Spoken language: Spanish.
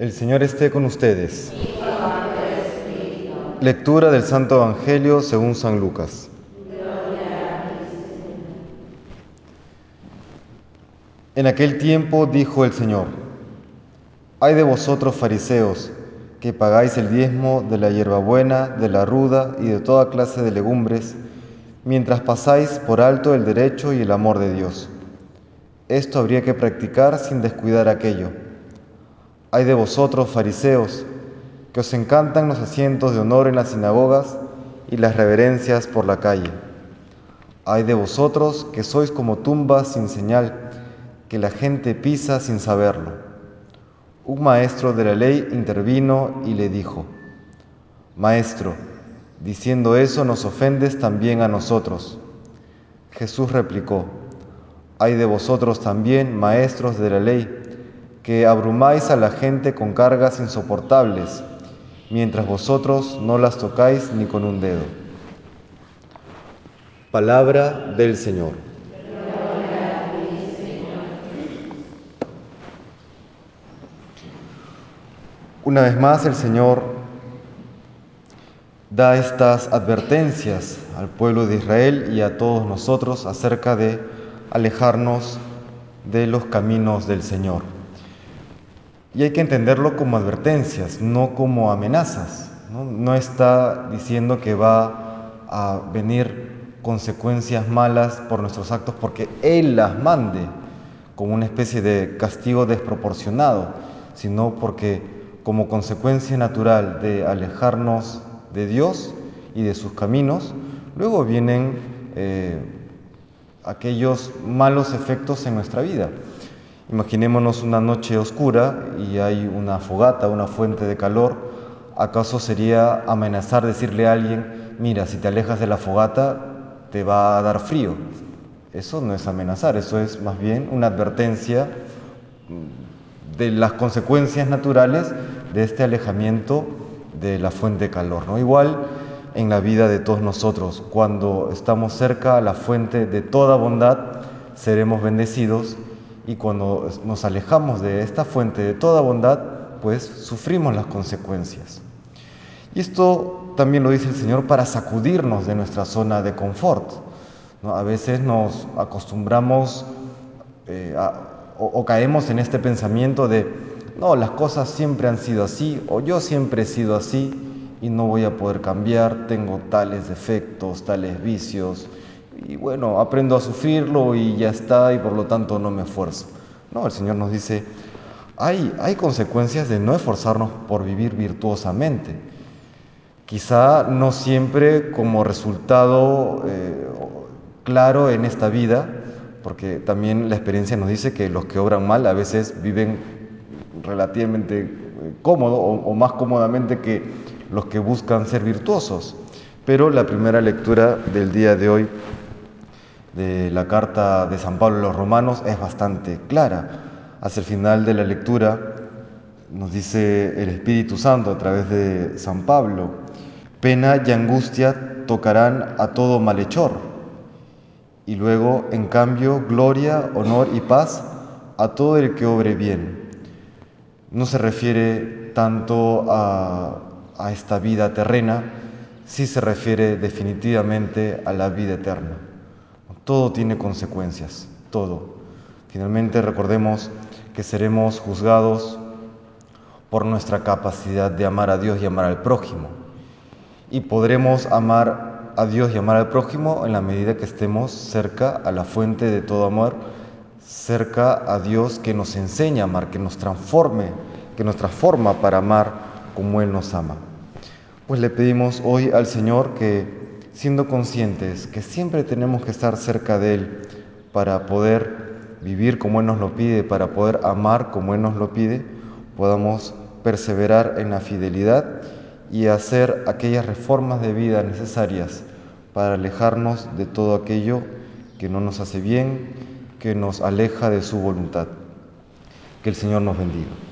El Señor esté con ustedes. Lectura del Santo Evangelio según San Lucas. En aquel tiempo dijo el Señor, hay de vosotros fariseos, que pagáis el diezmo de la hierbabuena, de la ruda y de toda clase de legumbres, mientras pasáis por alto el derecho y el amor de Dios. Esto habría que practicar sin descuidar aquello. Hay de vosotros, fariseos, que os encantan los asientos de honor en las sinagogas y las reverencias por la calle. Hay de vosotros que sois como tumbas sin señal, que la gente pisa sin saberlo un maestro de la ley intervino y le dijo, Maestro, diciendo eso nos ofendes también a nosotros. Jesús replicó, Hay de vosotros también, maestros de la ley, que abrumáis a la gente con cargas insoportables, mientras vosotros no las tocáis ni con un dedo. Palabra del Señor. Una vez más el Señor da estas advertencias al pueblo de Israel y a todos nosotros acerca de alejarnos de los caminos del Señor. Y hay que entenderlo como advertencias, no como amenazas. No, está diciendo que va a venir consecuencias malas por nuestros actos porque Él las mande como una especie de castigo desproporcionado, sino porque como consecuencia natural de alejarnos de Dios y de sus caminos, luego vienen eh, aquellos malos efectos en nuestra vida. Imaginémonos una noche oscura y hay una fogata, una fuente de calor. ¿Acaso sería amenazar decirle a alguien, mira, si te alejas de la fogata te va a dar frío? Eso no es amenazar, eso es más bien una advertencia de las consecuencias naturales de este alejamiento de la fuente de calor. ¿no? Igual en la vida de todos nosotros, cuando estamos cerca a la fuente de toda bondad, seremos bendecidos y cuando nos alejamos de esta fuente de toda bondad, pues sufrimos las consecuencias. Y esto también lo dice el Señor para sacudirnos de nuestra zona de confort. A veces nos acostumbramos eh, a, o, caemos en este pensamiento de, no, las cosas siempre han sido así, o yo siempre he sido así y no voy a poder cambiar, tengo tales defectos, tales vicios, y bueno, aprendo a sufrirlo y ya está, y por lo tanto no me esfuerzo. No, el Señor nos dice, hay, hay consecuencias de no esforzarnos por vivir virtuosamente. Quizá no siempre como resultado eh, claro en esta vida, porque también la experiencia nos dice que los que obran mal a veces viven relativamente eh, cómodo o, más cómodamente que los que buscan ser virtuosos. Pero la primera lectura del día de hoy de la carta de San Pablo a los romanos es bastante clara. Hacia el final de la lectura nos dice el Espíritu Santo a través de San Pablo, pena y angustia tocarán a todo malhechor y luego, en cambio, gloria, honor y paz a todo el que obre bien. No se refiere tanto a, esta vida terrena, sí se refiere definitivamente a la vida eterna. Todo tiene consecuencias, todo. Finalmente recordemos que seremos juzgados por nuestra capacidad de amar a Dios y amar al prójimo. Y podremos amar a Dios y amar al prójimo en la medida que estemos cerca a la fuente de todo amor, cerca a Dios que nos enseña a amar, que nos transforme, que nos transforma para amar como Él nos ama. Pues le pedimos hoy al Señor que, siendo conscientes que siempre tenemos que estar cerca de Él para poder vivir como Él nos lo pide, para poder amar como Él nos lo pide, podamos perseverar en la fidelidad y hacer aquellas reformas de vida necesarias para alejarnos de todo aquello que no nos hace bien, que nos aleja de su voluntad. Que el Señor nos bendiga.